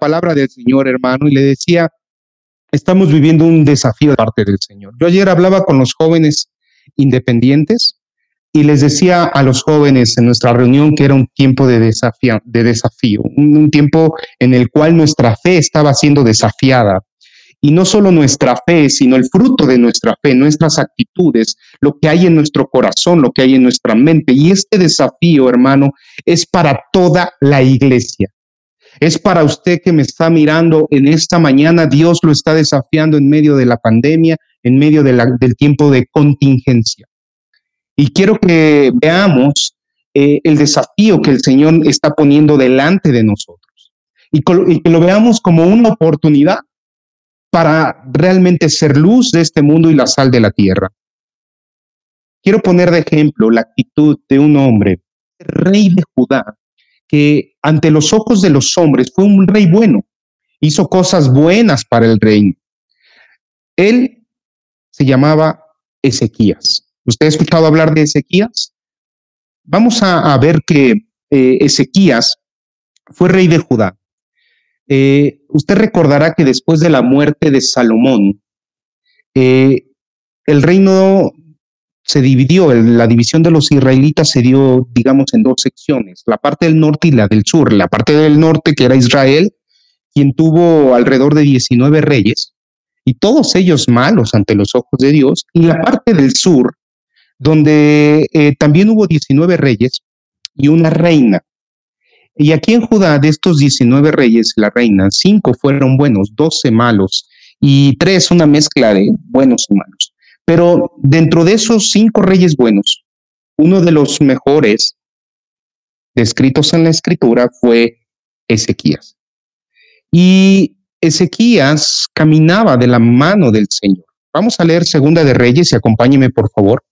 palabra del Señor, hermano, y le decía, estamos viviendo un desafío de parte del Señor. Yo ayer hablaba con los jóvenes independientes y les decía a los jóvenes en nuestra reunión que era un tiempo de desafío, de desafío un, tiempo en el cual nuestra fe estaba siendo desafiada. Y no solo nuestra fe, sino el fruto de nuestra fe, nuestras actitudes, lo que hay en nuestro corazón, lo que hay en nuestra mente. Y este desafío, hermano, es para toda la iglesia. Es para usted que me está mirando en esta mañana. Dios lo está desafiando en medio de la pandemia, en medio del tiempo de contingencia. Y quiero que veamos eh, el desafío que el Señor está poniendo delante de nosotros y, y que lo veamos como una oportunidad para realmente ser luz de este mundo y la sal de la tierra. Quiero poner de ejemplo la actitud de un hombre, rey de Judá, que ante los ojos de los hombres fue un rey bueno, hizo cosas buenas para el reino. Él se llamaba Ezequías. ¿Usted ha escuchado hablar de Ezequías? Vamos a, ver que eh, Ezequías fue rey de Judá. Eh, usted recordará que después de la muerte de Salomón, eh, el reino se dividió, la división de los israelitas se dio, digamos, en dos secciones, la parte del norte y la del sur. La parte del norte, que era Israel, quien tuvo alrededor de 19 reyes, y todos ellos malos ante los ojos de Dios, y la parte del sur, donde eh, también hubo 19 reyes y una reina. Y aquí en Judá, de estos 19 reyes, la reina, cinco fueron buenos, 12 malos, y tres una mezcla de buenos y malos. Pero dentro de esos cinco reyes buenos, uno de los mejores descritos en la escritura fue Ezequías. Y Ezequías caminaba de la mano del Señor. Vamos a leer Segunda de Reyes y acompáñeme por favor.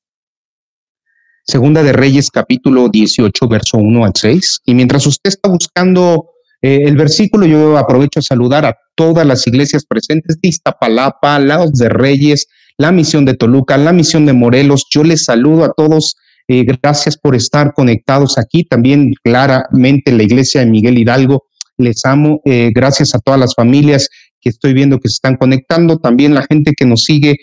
Segunda de Reyes capítulo 18, verso 1 al 6. Y mientras usted está buscando eh, el versículo, yo aprovecho a saludar a todas las iglesias presentes de Iztapalapa, Laos de Reyes, la misión de Toluca, la misión de Morelos. Yo les saludo a todos. Eh, gracias por estar conectados aquí. También claramente la iglesia de Miguel Hidalgo. Les amo. Eh, gracias a todas las familias que estoy viendo que se están conectando. También la gente que nos sigue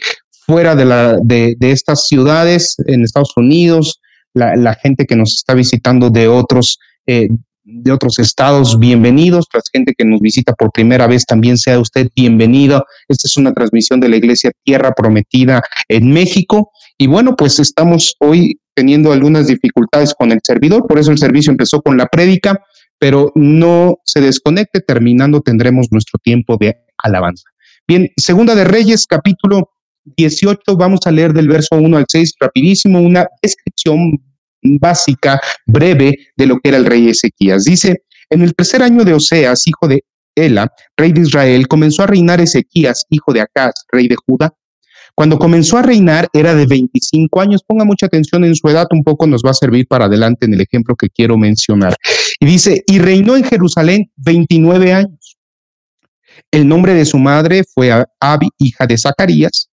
fuera de, la, de, estas ciudades en Estados Unidos, la, gente que nos está visitando de otros, eh, de otros estados, bienvenidos. La gente que nos visita por primera vez, también sea usted bienvenido. Esta es una transmisión de la Iglesia Tierra Prometida en México. Y bueno, pues estamos hoy teniendo algunas dificultades con el servidor, por eso el servicio empezó con la prédica, pero no se desconecte, terminando tendremos nuestro tiempo de alabanza. Bien, Segunda de Reyes, capítulo 18, vamos a leer del verso 1 al 6 rapidísimo, una descripción básica, breve, de lo que era el rey Ezequías. Dice, en el tercer año de Oseas, hijo de Ela, rey de Israel, comenzó a reinar Ezequías, hijo de Acaz, rey de Judá. Cuando comenzó a reinar era de 25 años. Ponga mucha atención en su edad, un poco nos va a servir para adelante en el ejemplo que quiero mencionar. Y dice, y reinó en Jerusalén 29 años. El nombre de su madre fue Abi, hija de Zacarías.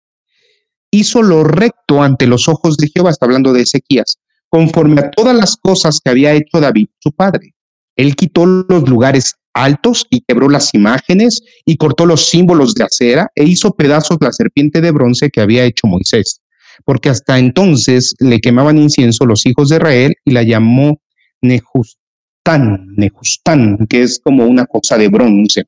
Hizo lo recto ante los ojos de Jehová, está hablando de Ezequías, conforme a todas las cosas que había hecho David, su padre. Él quitó los lugares altos y quebró las imágenes y cortó los símbolos de acera e hizo pedazos la serpiente de bronce que había hecho Moisés, porque hasta entonces le quemaban incienso los hijos de Israel y la llamó Nejustán, Nejustán, que es como una cosa de bronce.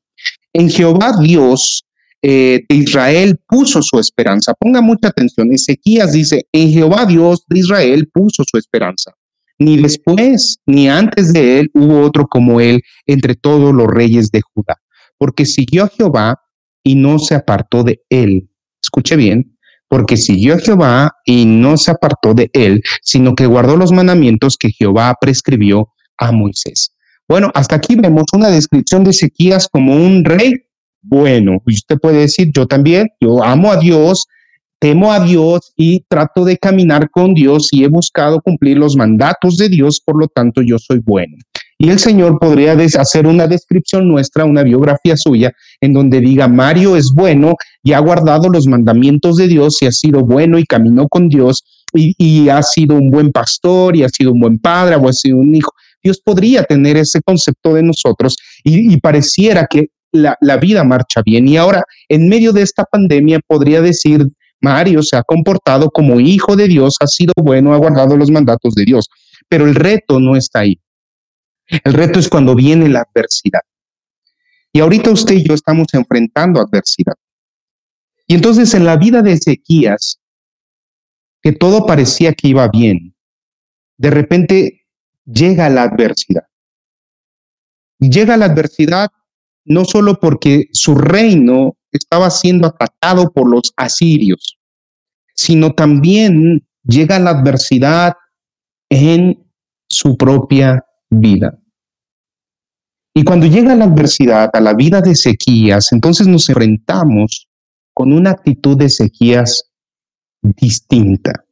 En Jehová Dios eh, de Israel puso su esperanza. Ponga mucha atención. Ezequías dice, en Jehová Dios de Israel puso su esperanza. Ni después ni antes de él hubo otro como él entre todos los reyes de Judá, porque siguió a Jehová y no se apartó de él. Escuche bien, porque siguió a Jehová y no se apartó de él, sino que guardó los mandamientos que Jehová prescribió a Moisés. Bueno, hasta aquí vemos una descripción de Ezequías como un rey bueno. Usted puede decir, yo también, yo amo a Dios, temo a Dios y trato de caminar con Dios y he buscado cumplir los mandatos de Dios, por lo tanto yo soy bueno. Y el Señor podría hacer una descripción nuestra, una biografía suya, en donde diga, Mario es bueno y ha guardado los mandamientos de Dios y ha sido bueno y caminó con Dios y ha sido un buen pastor y ha sido un buen padre o ha sido un hijo. Dios podría tener ese concepto de nosotros y, pareciera que la, vida marcha bien. Y ahora, en medio de esta pandemia, podría decir, Mario se ha comportado como hijo de Dios, ha sido bueno, ha guardado los mandatos de Dios. Pero el reto no está ahí. El reto es cuando viene la adversidad. Y ahorita usted y yo estamos enfrentando adversidad. Y entonces en la vida de Ezequías, que todo parecía que iba bien, de repente llega la adversidad. Llega la adversidad no solo porque su reino estaba siendo atacado por los asirios, sino también llega la adversidad en su propia vida. Y cuando llega la adversidad a la vida de Ezequías, entonces nos enfrentamos con una actitud de Ezequías distinta,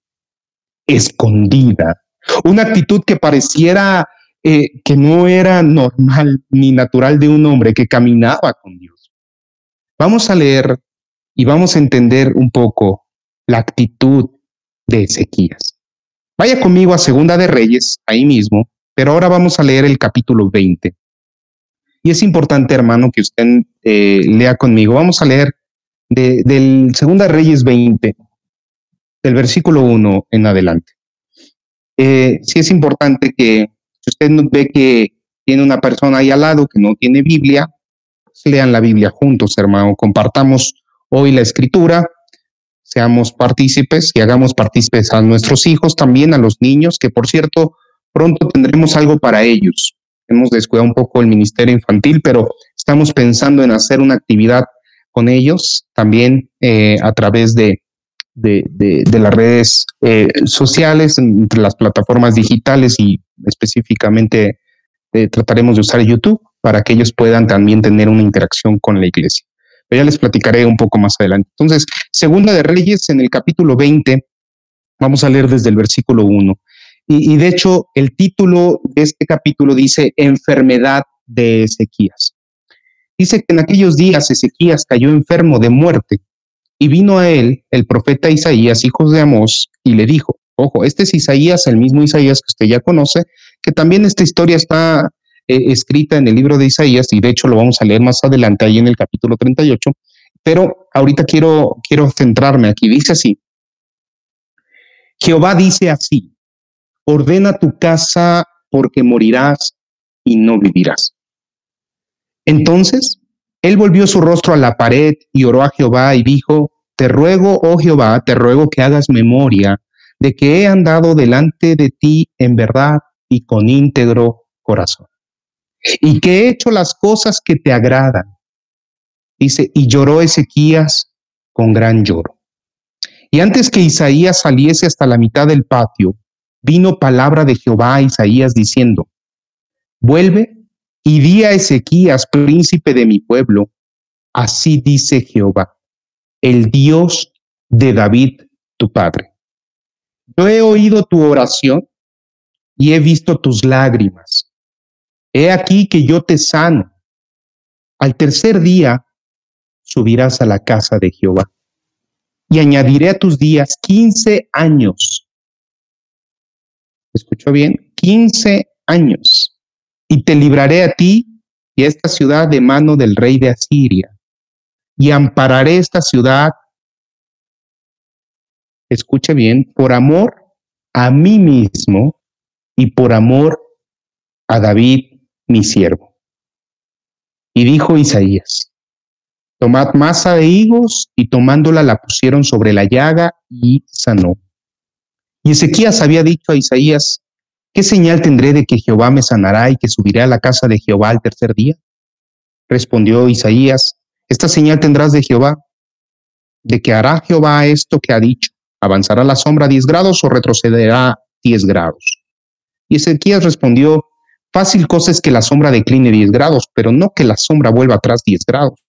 escondida, una actitud que pareciera eh, que no era normal ni natural de un hombre que caminaba con Dios. Vamos a leer y vamos a entender un poco la actitud de Ezequías. Vaya conmigo a Segunda de Reyes, ahí mismo, pero ahora vamos a leer el capítulo 20. Y es importante, hermano, que usted eh, lea conmigo. Vamos a leer del Segunda Reyes 20, del versículo 1 en adelante. Eh, sí es importante que si usted ve que tiene una persona ahí al lado que no tiene Biblia, lean la Biblia juntos, hermano. Compartamos hoy la escritura, seamos partícipes y hagamos partícipes a nuestros hijos, también a los niños, que por cierto, pronto tendremos algo para ellos hemos descuidado un poco el ministerio infantil, pero estamos pensando en hacer una actividad con ellos también eh, a través de, de, las redes eh, sociales, entre las plataformas digitales y específicamente eh, trataremos de usar YouTube para que ellos puedan también tener una interacción con la iglesia. Pero ya les platicaré un poco más adelante. Entonces, Segunda de Reyes en el capítulo 20, vamos a leer desde el versículo 1. Y, de hecho, el título de este capítulo dice enfermedad de Ezequías. Dice que en aquellos días Ezequías cayó enfermo de muerte y vino a él el profeta Isaías, hijo de Amós, y le dijo, ojo, este es Isaías, el mismo Isaías que usted ya conoce, que también esta historia está eh, escrita en el libro de Isaías y de hecho lo vamos a leer más adelante ahí en el capítulo 38, pero ahorita quiero, quiero centrarme aquí. Dice así, Jehová dice así, ordena tu casa porque morirás y no vivirás. Entonces, él volvió su rostro a la pared y oró a Jehová y dijo, te ruego, oh Jehová, te ruego que hagas memoria de que he andado delante de ti en verdad y con íntegro corazón, y que he hecho las cosas que te agradan. Dice, y lloró Ezequías con gran lloro. Y antes que Isaías saliese hasta la mitad del patio, vino palabra de Jehová a Isaías diciendo, vuelve y di a Ezequías, príncipe de mi pueblo, así dice Jehová, el Dios de David, tu padre. Yo he oído tu oración y he visto tus lágrimas. He aquí que yo te sano. Al tercer día subirás a la casa de Jehová y añadiré a tus días quince años escuchó bien, 15 años, y te libraré a ti y a esta ciudad de mano del rey de Asiria, y ampararé esta ciudad, escuche bien, por amor a mí mismo y por amor a David, mi siervo. Y dijo Isaías, tomad masa de higos, y tomándola la pusieron sobre la llaga y sanó. Y Ezequías había dicho a Isaías, ¿qué señal tendré de que Jehová me sanará y que subiré a la casa de Jehová al tercer día? Respondió Isaías, esta señal tendrás de Jehová, de que hará Jehová esto que ha dicho, avanzará la sombra diez grados o retrocederá diez grados. Y Ezequías respondió, fácil cosa es que la sombra decline diez grados, pero no que la sombra vuelva atrás diez grados.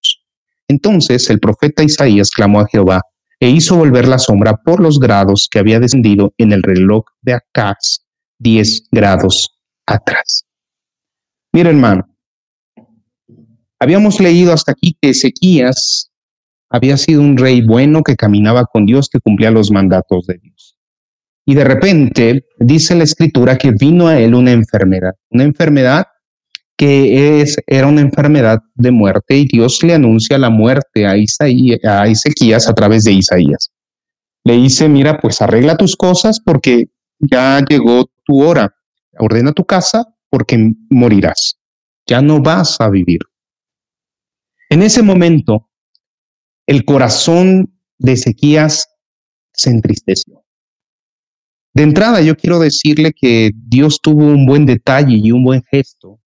Entonces el profeta Isaías clamó a Jehová, e hizo volver la sombra por los grados que había descendido en el reloj de Acaz, 10 grados atrás. Mira, hermano, habíamos leído hasta aquí que Ezequías había sido un rey bueno que caminaba con Dios, que cumplía los mandatos de Dios. Y de repente dice la escritura que vino a él una enfermedad, una enfermedad que es, era una enfermedad de muerte y Dios le anuncia la muerte a, Isaías, a a través de Isaías. Le dice, mira, pues arregla tus cosas porque ya llegó tu hora, ordena tu casa porque morirás, ya no vas a vivir. En ese momento, el corazón de Ezequías se entristeció. De entrada, yo quiero decirle que Dios tuvo un buen detalle y un buen gesto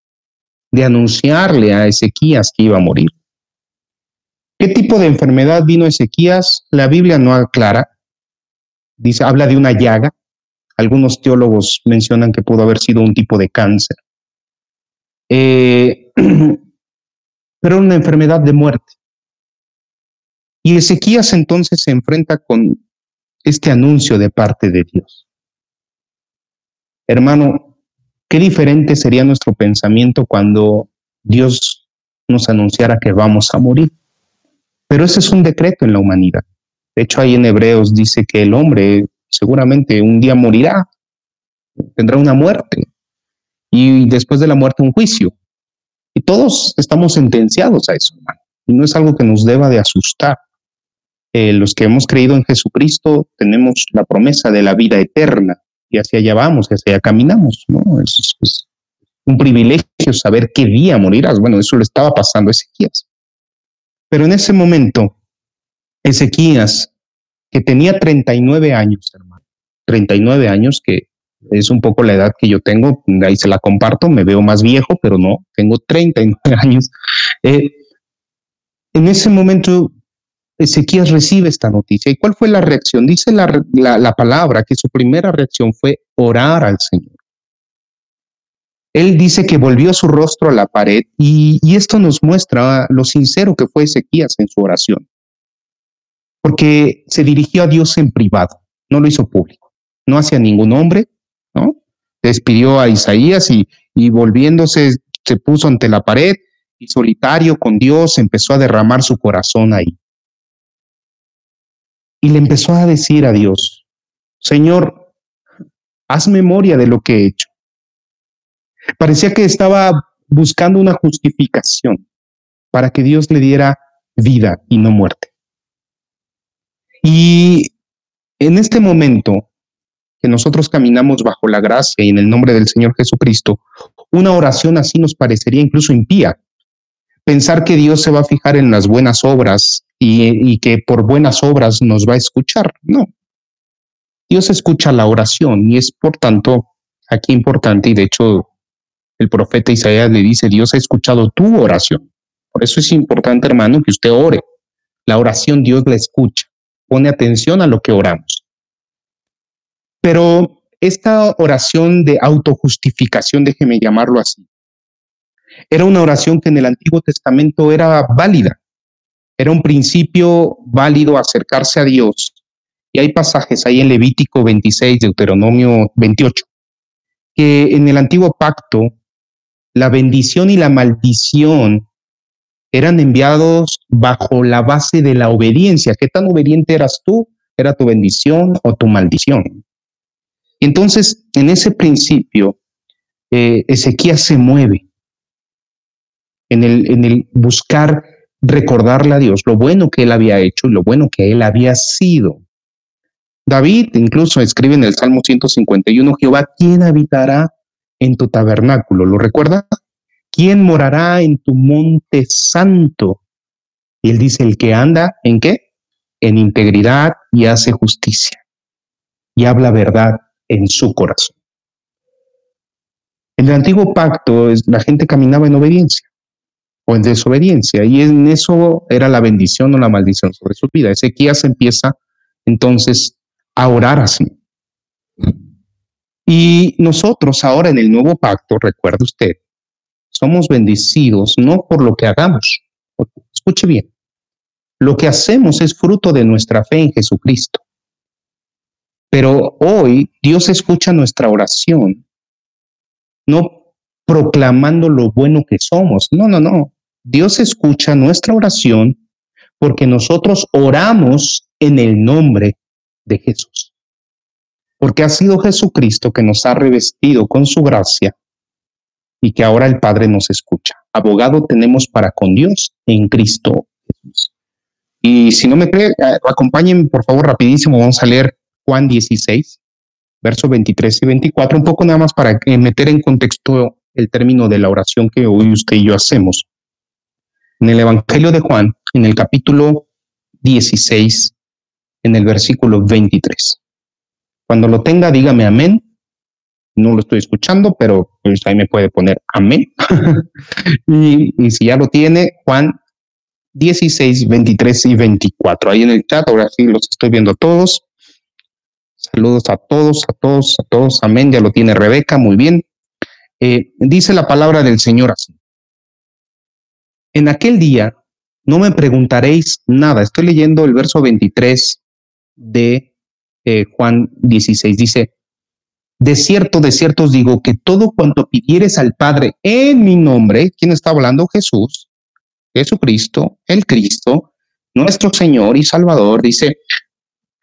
de anunciarle a Ezequías que iba a morir. ¿Qué tipo de enfermedad vino Ezequías? La Biblia no aclara. Dice, habla de una llaga. Algunos teólogos mencionan que pudo haber sido un tipo de cáncer. Eh, pero una enfermedad de muerte. Y Ezequías entonces se enfrenta con este anuncio de parte de Dios. Hermano, qué diferente sería nuestro pensamiento cuando Dios nos anunciara que vamos a morir. Pero ese es un decreto en la humanidad. De hecho, ahí en Hebreos dice que el hombre seguramente un día morirá, tendrá una muerte y después de la muerte un juicio. Y todos estamos sentenciados a eso, hermano. Y no es algo que nos deba de asustar. Eh, los que hemos creído en Jesucristo tenemos la promesa de la vida eterna y hacia allá vamos, hacia allá caminamos, ¿no? Es, es un privilegio saber qué día morirás. Bueno, eso le estaba pasando a Ezequías. Pero en ese momento, Ezequías, que tenía 39 años, hermano, 39 años, que es un poco la edad que yo tengo, ahí se la comparto, me veo más viejo, pero no, tengo 39 años. Eh, en ese momento, Ezequías recibe esta noticia. ¿Y cuál fue la reacción? Dice la, la, palabra que su primera reacción fue orar al Señor. Él dice que volvió su rostro a la pared y, esto nos muestra lo sincero que fue Ezequías en su oración. Porque se dirigió a Dios en privado, no lo hizo público, no hacia ningún hombre, Despidió a Isaías y, y volviéndose se puso ante la pared y solitario con Dios empezó a derramar su corazón ahí. Y le empezó a decir a Dios, Señor, haz memoria de lo que he hecho. Parecía que estaba buscando una justificación para que Dios le diera vida y no muerte. Y en este momento que nosotros caminamos bajo la gracia y en el nombre del Señor Jesucristo, una oración así nos parecería incluso impía. Pensar que Dios se va a fijar en las buenas obras y, que por buenas obras nos va a escuchar. No. Dios escucha la oración y es por tanto aquí importante y de hecho el profeta Isaías le dice, Dios ha escuchado tu oración. Por eso es importante, hermano, que usted ore. La oración Dios la escucha. Pone atención a lo que oramos. Pero esta oración de autojustificación, déjeme llamarlo así, era una oración que en el Antiguo Testamento era válida, era un principio válido acercarse a Dios. Y hay pasajes ahí en Levítico 26, Deuteronomio 28, que en el antiguo pacto la bendición y la maldición eran enviados bajo la base de la obediencia. ¿Qué tan obediente eras tú? ¿Era tu bendición o tu maldición? Entonces, en ese principio, eh, Ezequías se mueve en el, en el buscar recordarle a Dios lo bueno que él había hecho y lo bueno que él había sido. David incluso escribe en el Salmo 151, Jehová, ¿quién habitará en tu tabernáculo? ¿Lo recuerda? ¿Quién morará en tu monte santo? Y él dice, el que anda en qué? En integridad y hace justicia y habla verdad en su corazón. En el antiguo pacto la gente caminaba en obediencia o en desobediencia y en eso era la bendición o la maldición sobre su vida. Ezequías empieza entonces a orar así. Y nosotros ahora en el nuevo pacto, recuerde usted, somos bendecidos no por lo que hagamos. Escuche bien, lo que hacemos es fruto de nuestra fe en Jesucristo. Pero hoy Dios escucha nuestra oración, no proclamando lo bueno que somos. No, no, no. Dios escucha nuestra oración porque nosotros oramos en el nombre de Jesús. porque ha sido Jesucristo que nos ha revestido con su gracia y que ahora el Padre nos escucha. Abogado tenemos para con Dios en Cristo Jesús. Y si no me cree, eh, acompáñenme por favor rapidísimo, vamos a leer Juan 16, versos 23 y 24, un poco nada más para meter en contexto el término de la oración que hoy usted y yo hacemos. En el Evangelio de Juan, en el capítulo 16, en el versículo 23. Cuando lo tenga, dígame amén. No lo estoy escuchando, pero pues ahí me puede poner amén. y, si ya lo tiene, Juan 16, 23 y 24. Ahí en el chat, ahora sí los estoy viendo a todos. Saludos a todos, a todos, a todos. Amén. Ya lo tiene Rebeca, muy bien. Eh, dice la palabra del Señor así. En aquel día no me preguntaréis nada. Estoy leyendo el verso 23 de eh, Juan 16. Dice, de cierto, de cierto os digo que todo cuanto pidieres al Padre en mi nombre, ¿quién está hablando? Jesús, Jesucristo, el Cristo, nuestro Señor y Salvador, dice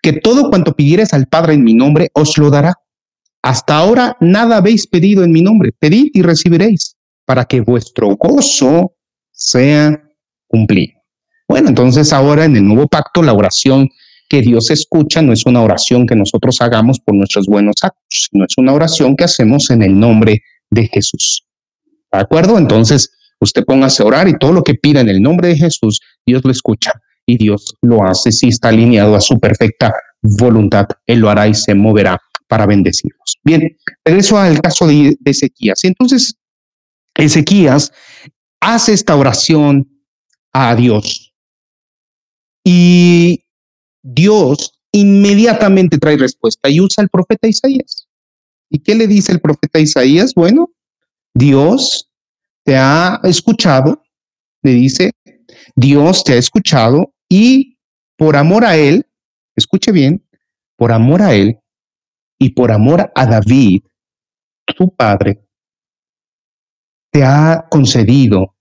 que todo cuanto pidieres al Padre en mi nombre os lo dará. Hasta ahora nada habéis pedido en mi nombre. Pedid y recibiréis para que vuestro gozo sea cumplido. Bueno, entonces ahora en el nuevo pacto la oración que Dios escucha no es una oración que nosotros hagamos por nuestros buenos actos, sino es una oración que hacemos en el nombre de Jesús. ¿De acuerdo? Entonces, usted póngase a orar y todo lo que pida en el nombre de Jesús, Dios lo escucha y Dios lo hace si está alineado a su perfecta voluntad. Él lo hará y se moverá para bendecirnos. Bien, regreso al caso de, de Ezequías. Entonces, Ezequías hace esta oración a Dios y Dios inmediatamente trae respuesta y usa el profeta Isaías. ¿Y qué le dice el profeta Isaías? Bueno, Dios te ha escuchado, le dice, Dios te ha escuchado y por amor a Él, escuche bien, por amor a Él y por amor a David, tu padre, te ha concedido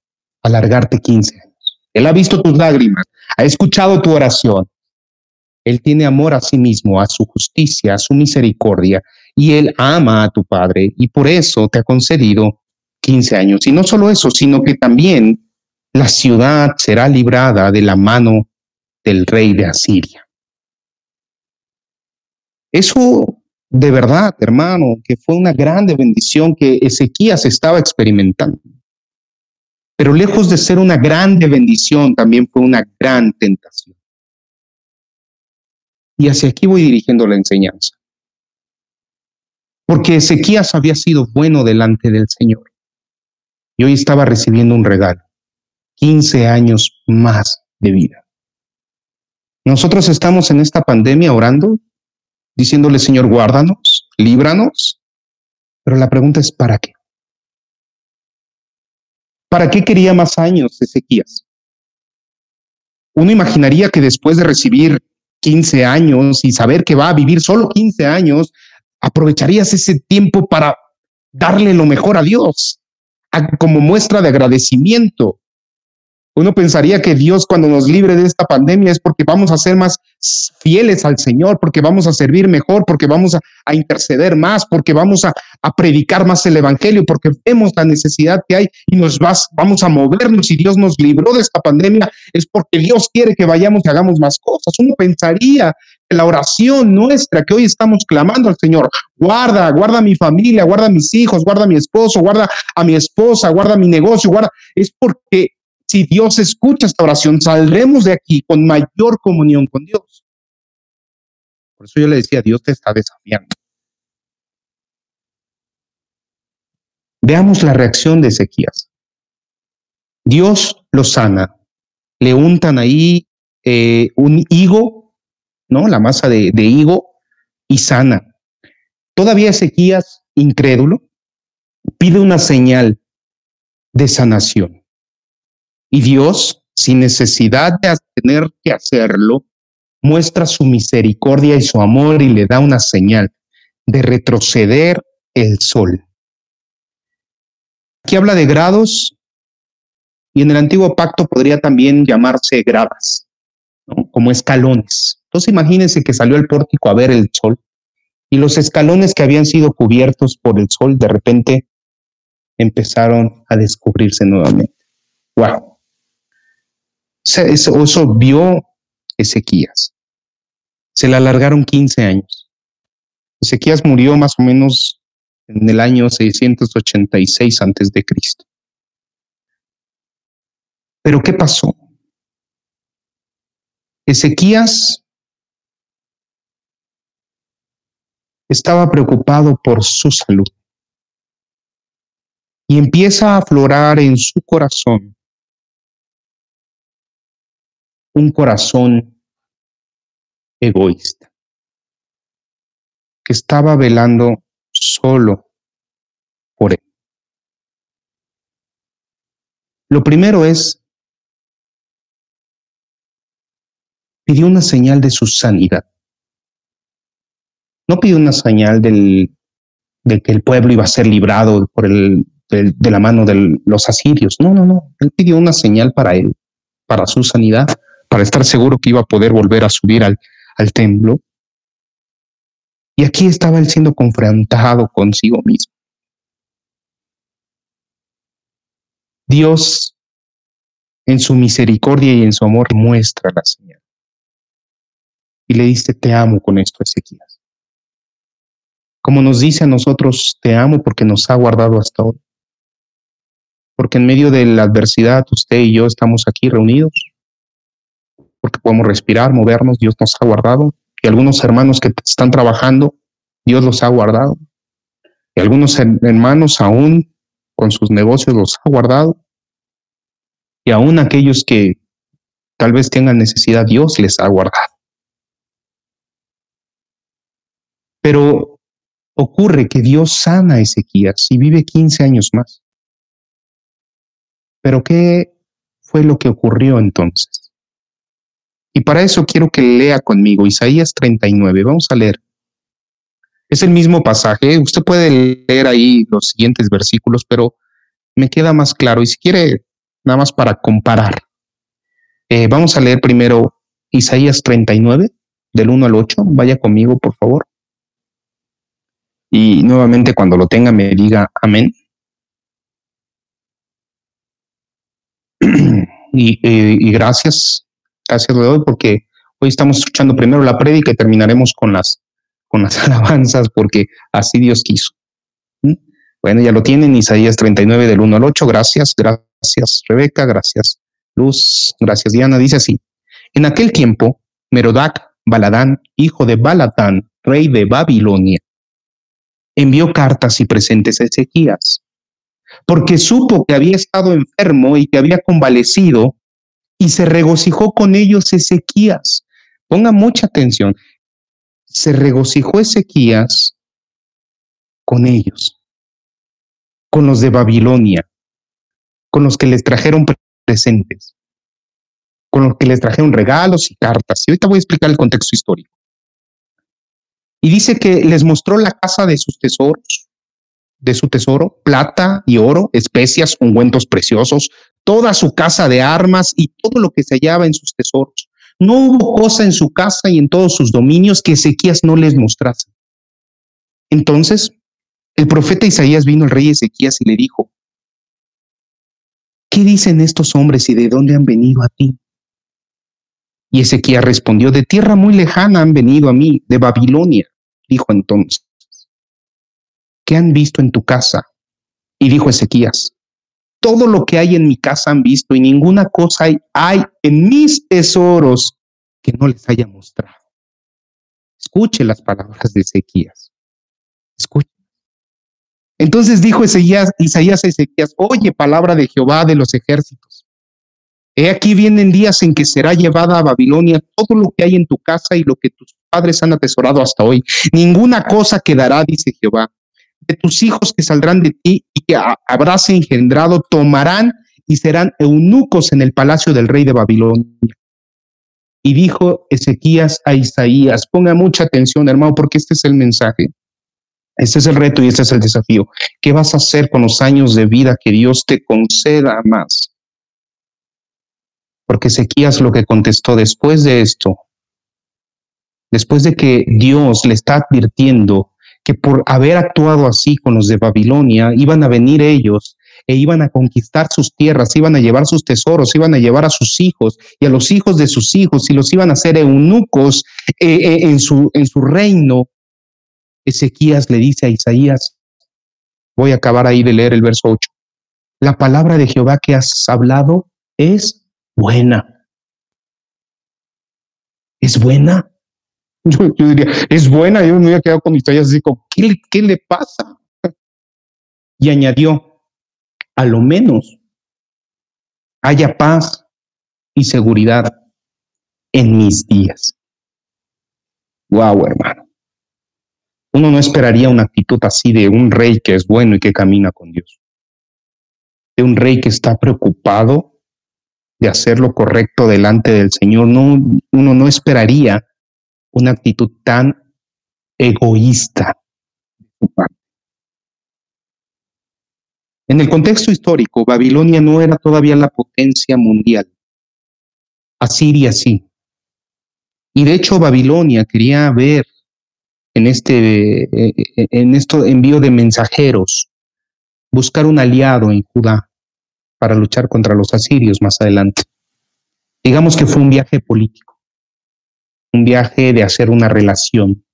alargarte 15 años. Él ha visto tus lágrimas, ha escuchado tu oración. Él tiene amor a sí mismo, a su justicia, a su misericordia, y Él ama a tu Padre, y por eso te ha concedido 15 años. Y no solo eso, sino que también la ciudad será librada de la mano del rey de Asiria. Eso de verdad, hermano, que fue una grande bendición que Ezequías estaba experimentando. Pero lejos de ser una grande bendición, también fue una gran tentación. Y hacia aquí voy dirigiendo la enseñanza. Porque Ezequías había sido bueno delante del Señor. Y hoy estaba recibiendo un regalo. 15 años más de vida. Nosotros estamos en esta pandemia orando, diciéndole, Señor, guárdanos, líbranos. Pero la pregunta es, ¿para qué? ¿Para qué quería más años Ezequías? Uno imaginaría que después de recibir 15 años y saber que va a vivir solo 15 años, aprovecharías ese tiempo para darle lo mejor a Dios, como muestra de agradecimiento. Uno pensaría que Dios cuando nos libre de esta pandemia es porque vamos a ser más fieles al Señor, porque vamos a servir mejor, porque vamos a, interceder más, porque vamos a, predicar más el Evangelio, porque vemos la necesidad que hay y nos vas, vamos a movernos y Dios nos libró de esta pandemia, es porque Dios quiere que vayamos y hagamos más cosas. Uno pensaría que la oración nuestra que hoy estamos clamando al Señor, guarda, guarda mi familia, guarda mis hijos, guarda mi esposo, guarda a mi esposa, guarda mi negocio, guarda, es porque si Dios escucha esta oración, saldremos de aquí con mayor comunión con Dios. Por eso yo le decía, Dios te está desafiando. Veamos la reacción de Ezequías. Dios lo sana. Le untan ahí eh, un higo, ¿no? La masa de, de higo y sana. Todavía Ezequías, incrédulo, pide una señal de sanación. Y Dios, sin necesidad de tener que hacerlo, muestra su misericordia y su amor y le da una señal de retroceder el sol. Aquí habla de grados y en el antiguo pacto podría también llamarse gradas, como escalones. Entonces imagínense que salió el pórtico a ver el sol Y los escalones que habían sido cubiertos por el sol de repente empezaron a descubrirse nuevamente. ¡Wow! Eso, vio Ezequías. Se le alargaron 15 años. Ezequías murió más o menos en el año 686 antes de Cristo. Pero ¿qué pasó? Ezequías estaba preocupado por su salud y empieza a aflorar en su corazón un corazón egoísta que estaba velando solo por él. Lo primero es, pidió una señal de su sanidad. No pidió una señal del, de que el pueblo iba a ser librado por el, de la mano de los asirios. No, no, no. Él pidió una señal para él, para su sanidad, para estar seguro que iba a poder volver a subir al, al templo. Y aquí estaba él siendo confrontado consigo mismo. Dios, en su misericordia y en su amor, muestra la señal. Y le dice, te amo con esto, Ezequías. Como nos dice a nosotros, te amo porque nos ha guardado hasta hoy. Porque en medio de la adversidad, usted y yo estamos aquí reunidos. Porque podemos respirar, movernos, Dios nos ha guardado y algunos hermanos que están trabajando, Dios los ha guardado. Y algunos hermanos aún con sus negocios los ha guardado. Y aún aquellos que tal vez tengan necesidad, Dios les ha guardado. Pero ocurre que Dios sana a Ezequías y vive 15 años más. Pero ¿qué fue lo que ocurrió entonces? Y para eso quiero que lea conmigo Isaías 39. Vamos a leer. Es el mismo pasaje. Usted puede leer ahí los siguientes versículos, pero me queda más claro. Y si quiere, nada más para comparar. Eh, vamos a leer primero Isaías 39, del 1 al 8. Vaya conmigo, por favor. Y nuevamente cuando lo tenga me diga amén. eh, y gracias Gracias le doy porque hoy estamos escuchando primero la prédica y terminaremos con las, con las alabanzas porque así Dios quiso. ¿Mm? Bueno, ya lo tienen, Isaías 39 del 1 al 8. Gracias, gracias Rebeca, gracias Luz, gracias Diana. Dice así, en aquel tiempo, Merodac Baladán, hijo de Balatán, rey de Babilonia, envió cartas y presentes a Ezequías, porque supo que había estado enfermo y que había convalecido y se regocijó con ellos Ezequías. Ponga mucha atención. Se regocijó Ezequías con ellos, con los de Babilonia, con los que les trajeron presentes, con los que les trajeron regalos y cartas. Y ahorita voy a explicar el contexto histórico. Y dice que les mostró la casa de sus tesoros, de su tesoro, plata y oro, especias, ungüentos preciosos, toda su casa de armas y todo lo que se hallaba en sus tesoros. No hubo cosa en su casa y en todos sus dominios que Ezequías no les mostrase. Entonces, el profeta Isaías vino al rey Ezequías y le dijo, ¿qué dicen estos hombres y de dónde han venido a ti? Y Ezequías respondió, de tierra muy lejana han venido a mí, de Babilonia. Dijo entonces, ¿qué han visto en tu casa? Y dijo Ezequías, todo lo que hay en mi casa han visto y ninguna cosa hay, en mis tesoros que no les haya mostrado. Escuche las palabras de Ezequías. Escuche. Entonces dijo Ezequías, Isaías a Ezequías, oye palabra de Jehová de los ejércitos. He aquí vienen días en que será llevada a Babilonia todo lo que hay en tu casa y lo que tus padres han atesorado hasta hoy. Ninguna cosa quedará, dice Jehová de tus hijos que saldrán de ti y que habrás engendrado tomarán y serán eunucos en el palacio del rey de Babilonia. Y dijo Ezequías a Isaías, ponga mucha atención hermano, porque este es el mensaje. Este es el reto y este es el desafío. ¿Qué vas a hacer con los años de vida que Dios te conceda más? Porque Ezequías lo que contestó después de esto, después de que Dios le está advirtiendo que por haber actuado así con los de Babilonia, iban a venir ellos e iban a conquistar sus tierras, iban a llevar sus tesoros, iban a llevar a sus hijos y a los hijos de sus hijos y los iban a hacer eunucos eh, eh, en, su, en su reino. Ezequías le dice a Isaías, voy a acabar ahí de leer el verso 8, la palabra de Jehová que has hablado es buena. ¿Es buena? Yo, diría, es buena. Yo me había quedado con Isaías así como, ¿qué, ¿qué le pasa? Y añadió, a lo menos haya paz y seguridad en mis días. Wow, hermano. Uno no esperaría una actitud así de un rey que es bueno y que camina con Dios. De un rey que está preocupado de hacer lo correcto delante del Señor. No, uno no esperaría una actitud tan egoísta En el contexto histórico, Babilonia no era todavía la potencia mundial. Asiria sí. Y de hecho, Babilonia quería ver en este eh, eh, en esto envío de mensajeros buscar un aliado en Judá para luchar contra los asirios más adelante. Digamos que fue un viaje político, un viaje de hacer una relación.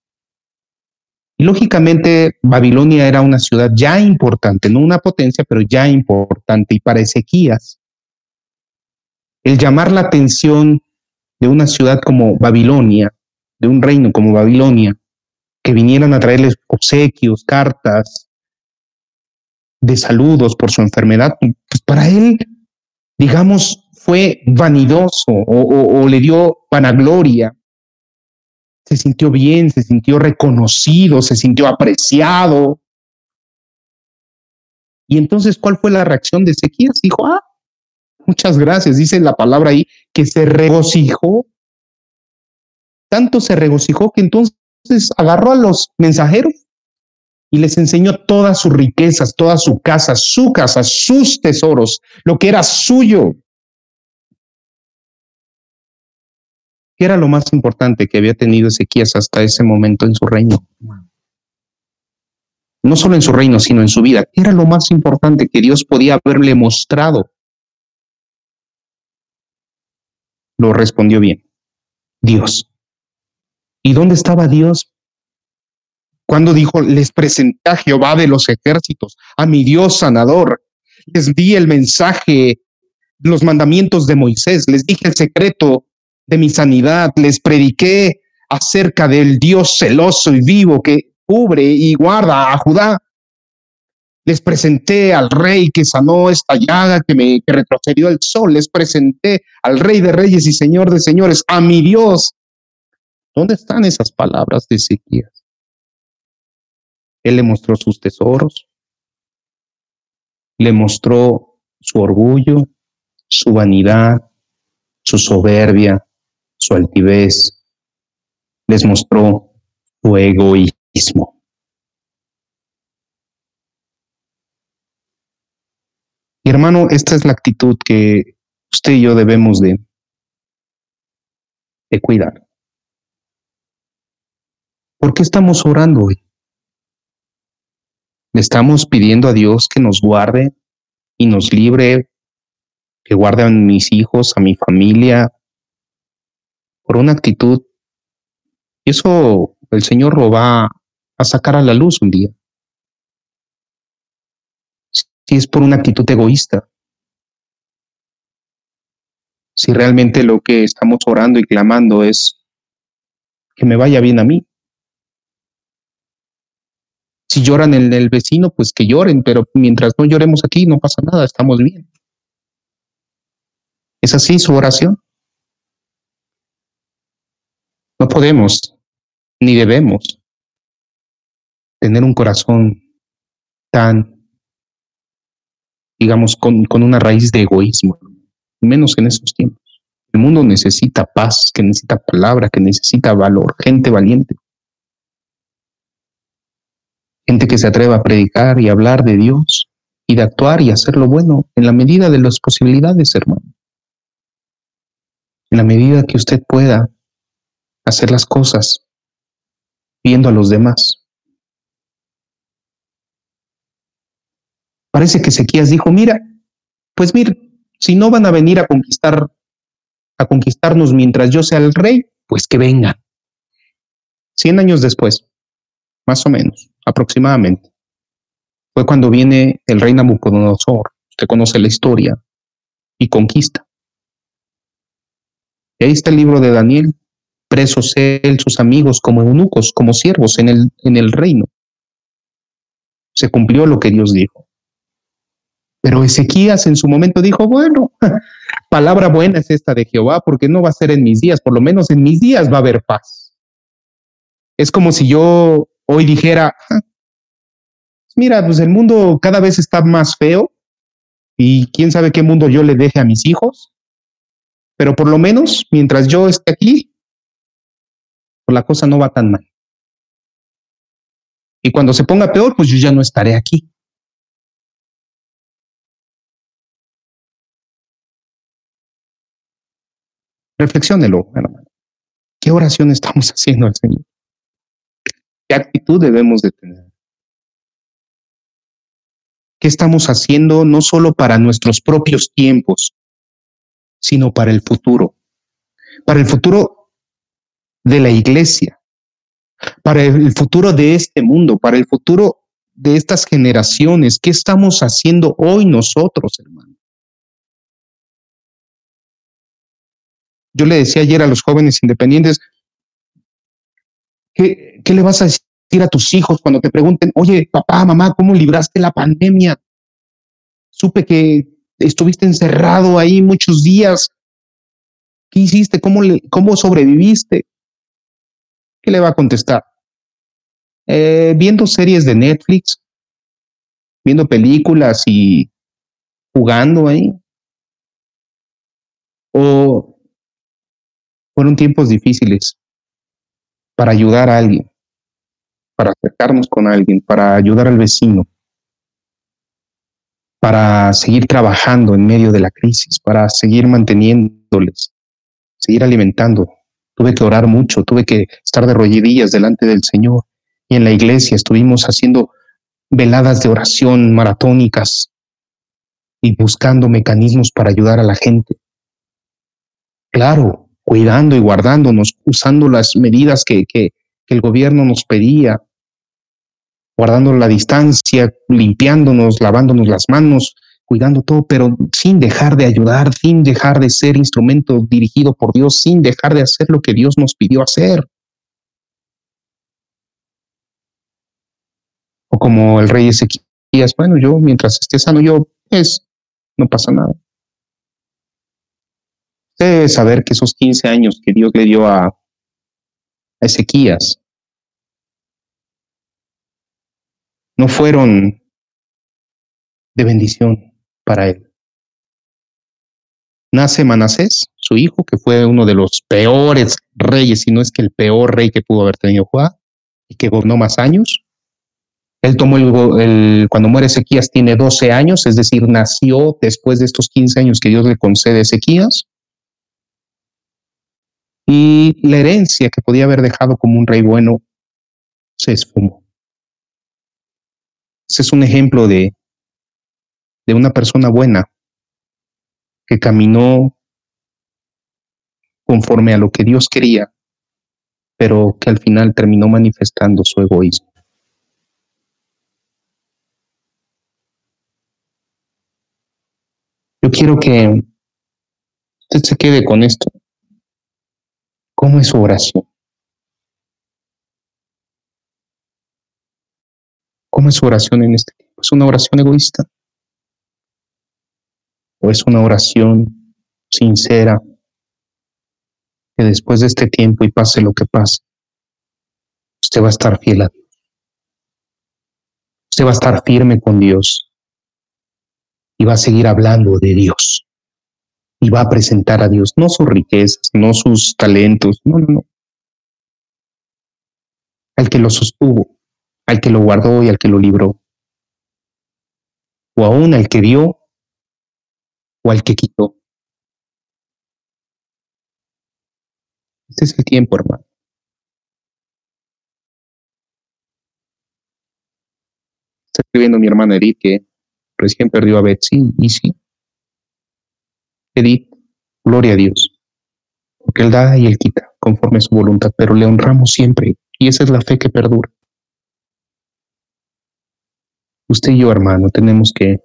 Y lógicamente Babilonia era una ciudad ya importante, no una potencia, pero ya importante. Y para Ezequías, el llamar la atención de una ciudad como Babilonia, de un reino como Babilonia, que vinieran a traerles obsequios, cartas de saludos por su enfermedad, pues para él, digamos, fue vanidoso o, o le dio vanagloria se sintió bien, se sintió reconocido, se sintió apreciado. Y entonces, ¿cuál fue la reacción de Ezequías? Dijo, ah, muchas gracias, dice la palabra ahí, que se regocijó. Tanto se regocijó que entonces agarró a los mensajeros y les enseñó todas sus riquezas, toda su casa, su casa, sus tesoros, lo que era suyo. ¿Qué era lo más importante que había tenido Ezequías hasta ese momento en su reino? No solo en su reino, sino en su vida. ¿Qué era lo más importante que Dios podía haberle mostrado? Lo respondió bien. Dios. ¿Y dónde estaba Dios? Cuando dijo, les presenté a Jehová de los ejércitos, a mi Dios sanador. Les di el mensaje, los mandamientos de Moisés, les dije el secreto de mi sanidad, les prediqué acerca del Dios celoso y vivo que cubre y guarda a Judá. Les presenté al rey que sanó esta llaga, que me retrocedió el sol. Les presenté al rey de reyes y señor de señores, a mi Dios. ¿Dónde están esas palabras de Ezequías? Él le mostró sus tesoros, le mostró su orgullo, su vanidad, su soberbia, su altivez, les mostró su egoísmo. Hermano, esta es la actitud que usted y yo debemos de, de cuidar. ¿Por qué estamos orando hoy? Le estamos pidiendo a Dios que nos guarde y nos libre, que guarde a mis hijos, a mi familia, por una actitud. Eso el Señor lo va a sacar a la luz un día. Si es por una actitud egoísta. Si realmente lo que estamos orando y clamando es que me vaya bien a mí. Si lloran en el vecino, pues que lloren, pero mientras no lloremos aquí no pasa nada, estamos bien. ¿Es así su oración? No podemos ni debemos tener un corazón tan, digamos, con, con una raíz de egoísmo, menos en esos tiempos. El mundo necesita paz, que necesita palabra, que necesita valor, gente valiente. Gente que se atreva a predicar y hablar de Dios y de actuar y hacer lo bueno en la medida de las posibilidades, hermano. En la medida que usted pueda hacer las cosas viendo a los demás. Parece que Ezequías dijo, mira, pues mira, si no van a venir a conquistar, a conquistarnos mientras yo sea el rey, pues que vengan. Cien años después, más o menos, aproximadamente, fue cuando viene el rey Nabucodonosor, usted conoce la historia, y conquista. Y ahí está el libro de Daniel, presos él, sus amigos, como eunucos, como siervos en el, en el reino. Se cumplió lo que Dios dijo. Pero Ezequías en su momento dijo, bueno, palabra buena es esta de Jehová, porque no va a ser en mis días, por lo menos en mis días va a haber paz. Es como si yo hoy dijera, ah, mira, pues el mundo cada vez está más feo y quién sabe qué mundo yo le deje a mis hijos, pero por lo menos mientras yo esté aquí, pues la cosa no va tan mal. Y cuando se ponga peor, pues yo ya no estaré aquí. Reflexiónelo, hermano. ¿Qué oración estamos haciendo al Señor? ¿Qué actitud debemos de tener? ¿Qué estamos haciendo no solo para nuestros propios tiempos, sino para el futuro? Para el futuro de la iglesia, para el futuro de este mundo, para el futuro de estas generaciones. ¿Qué estamos haciendo hoy nosotros, hermano? Yo le decía ayer a los jóvenes independientes, ¿qué, le vas a decir a tus hijos cuando te pregunten, oye, papá, mamá, ¿cómo libraste la pandemia? Supe que estuviste encerrado ahí muchos días. ¿Qué hiciste? ¿Cómo, cómo sobreviviste? ¿Qué le va a contestar? Eh, viendo series de Netflix, viendo películas y jugando ahí. O fueron tiempos difíciles para ayudar a alguien, para acercarnos con alguien, para ayudar al vecino, para seguir trabajando en medio de la crisis, para seguir manteniéndoles, seguir alimentando. Tuve que orar mucho, tuve que estar de rodillas delante del Señor. Y en la iglesia estuvimos haciendo veladas de oración maratónicas y buscando mecanismos para ayudar a la gente. Claro, cuidando y guardándonos, usando las medidas que, que, el gobierno nos pedía, guardando la distancia, limpiándonos, lavándonos las manos, cuidando todo, pero sin dejar de ayudar, sin dejar de ser instrumento dirigido por Dios, sin dejar de hacer lo que Dios nos pidió hacer. O como el rey Ezequías, bueno, yo mientras esté sano, yo, pues, no pasa nada debe saber que esos 15 años que Dios le dio a, Ezequías no fueron de bendición para él. Nace Manasés, su hijo, que fue uno de los peores reyes, si no es que el peor rey que pudo haber tenido Juan, y que gobernó más años. Él tomó el, el, cuando muere Ezequías tiene 12 años, es decir, nació después de estos 15 años que Dios le concede a Ezequías y la herencia que podía haber dejado como un rey bueno se esfumó. Ese es un ejemplo de, de una persona buena que caminó conforme a lo que Dios quería, pero que al final terminó manifestando su egoísmo. Yo quiero que usted se quede con esto. ¿Cómo es su oración? ¿Cómo es su oración en este tiempo? ¿Es una oración egoísta? ¿O es una oración sincera que después de este tiempo y pase lo que pase, usted va a estar fiel a Dios? Usted va a estar firme con Dios y va a seguir hablando de Dios y va a presentar a Dios, no sus riquezas, no sus talentos, no, no, no. Al que lo sostuvo, al que lo guardó y al que lo libró. O aún al que dio o al que quitó. Este es el tiempo, hermano. Está escribiendo mi hermana Edith que recién perdió a Betsy y sí. Edith, gloria a Dios, porque Él da y Él quita conforme a su voluntad, pero le honramos siempre y esa es la fe que perdura. Usted y yo, hermano, tenemos que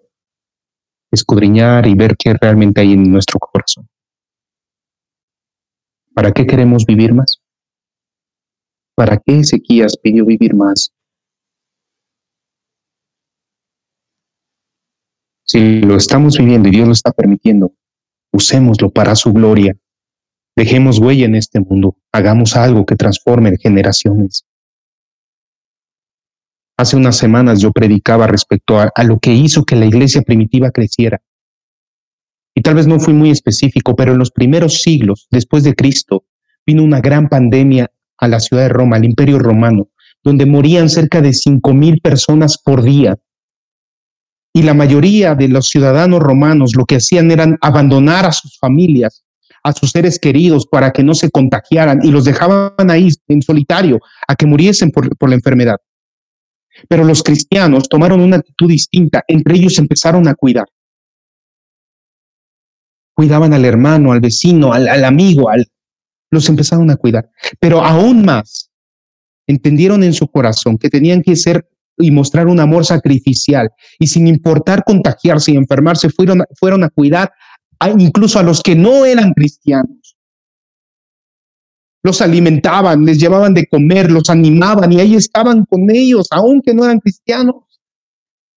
escudriñar y ver qué realmente hay en nuestro corazón. ¿Para qué queremos vivir más? ¿Para qué Ezequías pidió vivir más? Si lo estamos viviendo y Dios lo está permitiendo, usémoslo para su gloria. Dejemos huella en este mundo, hagamos algo que transforme generaciones. Hace unas semanas yo predicaba respecto a, lo que hizo que la iglesia primitiva creciera. Y tal vez no fui muy específico, pero en los primeros siglos después de Cristo vino una gran pandemia a la ciudad de Roma, al imperio romano, donde morían cerca de cinco mil personas por día. Y la mayoría de los ciudadanos romanos lo que hacían eran abandonar a sus familias, a sus seres queridos para que no se contagiaran y los dejaban ahí en solitario a que muriesen por, por la enfermedad. Pero los cristianos tomaron una actitud distinta, entre ellos empezaron a cuidar. Cuidaban al hermano, al vecino, al, amigo, al, los empezaron a cuidar. Pero aún más, entendieron en su corazón que tenían que ser y mostrar un amor sacrificial y sin importar contagiarse y enfermarse, fueron, fueron a cuidar incluso a los que no eran cristianos. Los alimentaban, les llevaban de comer, los animaban y ahí estaban con ellos, aunque no eran cristianos.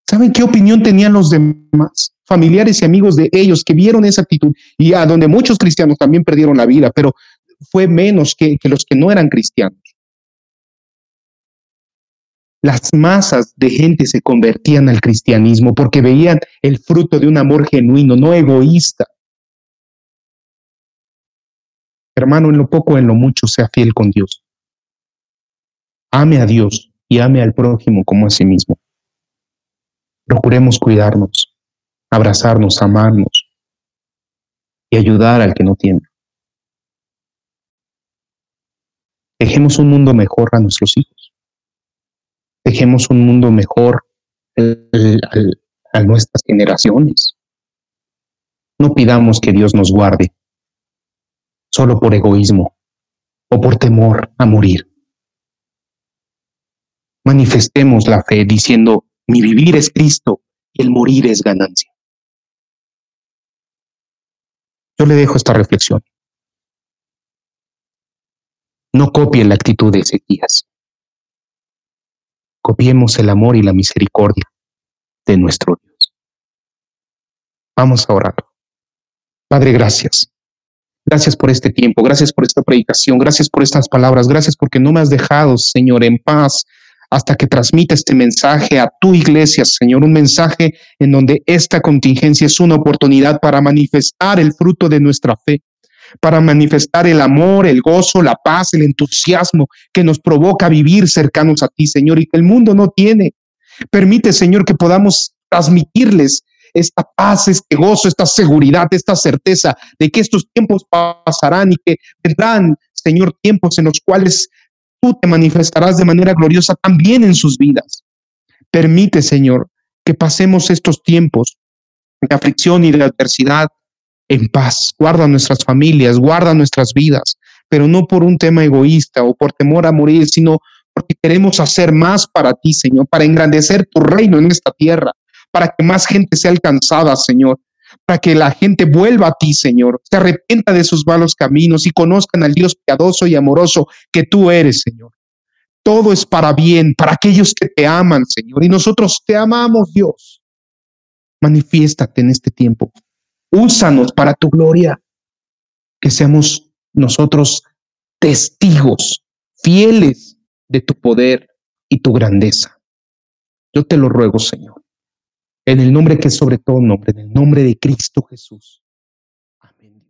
¿Saben qué opinión tenían los demás? Familiares y amigos de ellos que vieron esa actitud y a donde muchos cristianos también perdieron la vida, pero fue menos que, que los que no eran cristianos. Las masas de gente se convertían al cristianismo porque veían el fruto de un amor genuino, no egoísta. Hermano, en lo poco, en lo mucho, sea fiel con Dios. Ame a Dios y ame al prójimo como a sí mismo. Procuremos cuidarnos, abrazarnos, amarnos y ayudar al que no tiene. Dejemos un mundo mejor a nuestros hijos. Dejemos un mundo mejor a nuestras generaciones. No pidamos que Dios nos guarde solo por egoísmo o por temor a morir. Manifestemos la fe diciendo, mi vivir es Cristo y el morir es ganancia. Yo le dejo esta reflexión. No copien la actitud de Ezequías. Copiemos el amor y la misericordia de nuestro Dios. Vamos a orar. Padre, gracias. Gracias por este tiempo, gracias por esta predicación, gracias por estas palabras, gracias porque no me has dejado, Señor, en paz hasta que transmita este mensaje a tu iglesia, Señor, un mensaje en donde esta contingencia es una oportunidad para manifestar el fruto de nuestra fe, para manifestar el amor, el gozo, la paz, el entusiasmo que nos provoca vivir cercanos a ti, Señor, y que el mundo no tiene. Permite, Señor, que podamos transmitirles esta paz, este gozo, esta seguridad, esta certeza de que estos tiempos pasarán y que vendrán, Señor, tiempos en los cuales tú te manifestarás de manera gloriosa también en sus vidas. Permite, Señor, que pasemos estos tiempos de aflicción y de adversidad en paz. Guarda nuestras familias, guarda nuestras vidas, pero no por un tema egoísta o por temor a morir, sino porque queremos hacer más para ti, Señor, para engrandecer tu reino en esta tierra, para que más gente sea alcanzada, Señor, para que la gente vuelva a ti, Señor, se arrepienta de sus malos caminos y conozcan al Dios piadoso y amoroso que tú eres, Señor. Todo es para bien, para aquellos que te aman, Señor, y nosotros te amamos, Dios. Manifiéstate en este tiempo úsanos para tu gloria, que seamos nosotros testigos fieles de tu poder y tu grandeza. Yo te lo ruego, Señor, en el nombre que es sobre todo nombre, en el nombre de Cristo Jesús. Amén.